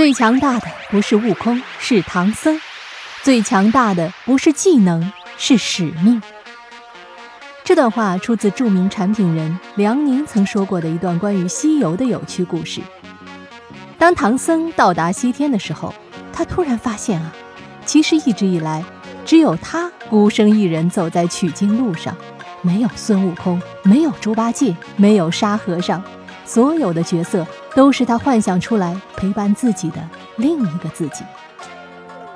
最强大的不是悟空，是唐僧；最强大的不是技能，是使命。这段话出自著名产品人梁宁曾说过的一段关于西游的有趣故事。当唐僧到达西天的时候，他突然发现啊，其实一直以来，只有他孤身一人走在取经路上，没有孙悟空，没有猪八戒，没有沙和尚。所有的角色都是他幻想出来陪伴自己的另一个自己。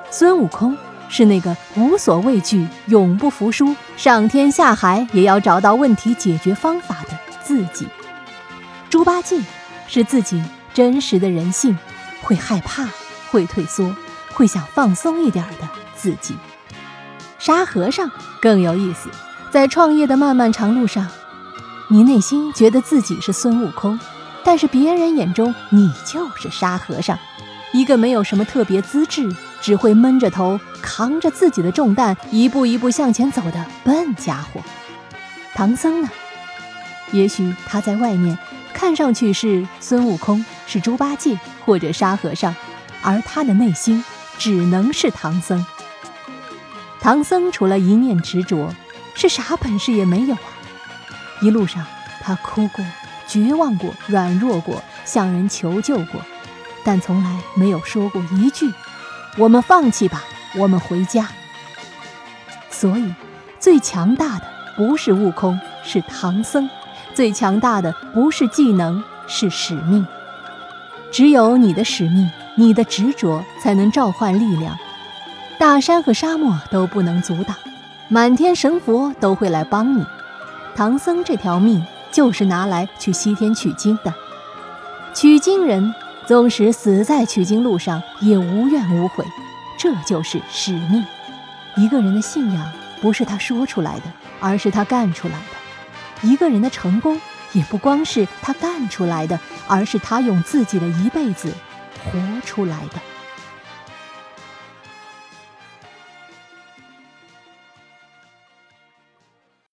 孙悟空是那个无所畏惧、永不服输、上天下海也要找到问题解决方法的自己。猪八戒是自己真实的人性，会害怕、会退缩、会想放松一点的自己。沙和尚更有意思，在创业的漫漫长路上。你内心觉得自己是孙悟空，但是别人眼中你就是沙和尚，一个没有什么特别资质，只会闷着头扛着自己的重担，一步一步向前走的笨家伙。唐僧呢？也许他在外面看上去是孙悟空，是猪八戒或者沙和尚，而他的内心只能是唐僧。唐僧除了一念执着，是啥本事也没有啊。一路上，他哭过、绝望过、软弱过，向人求救过，但从来没有说过一句“我们放弃吧，我们回家”。所以，最强大的不是悟空，是唐僧；最强大的不是技能，是使命。只有你的使命、你的执着，才能召唤力量。大山和沙漠都不能阻挡，满天神佛都会来帮你。唐僧这条命就是拿来去西天取经的，取经人纵使死在取经路上也无怨无悔，这就是使命。一个人的信仰不是他说出来的，而是他干出来的；一个人的成功也不光是他干出来的，而是他用自己的一辈子活出来的。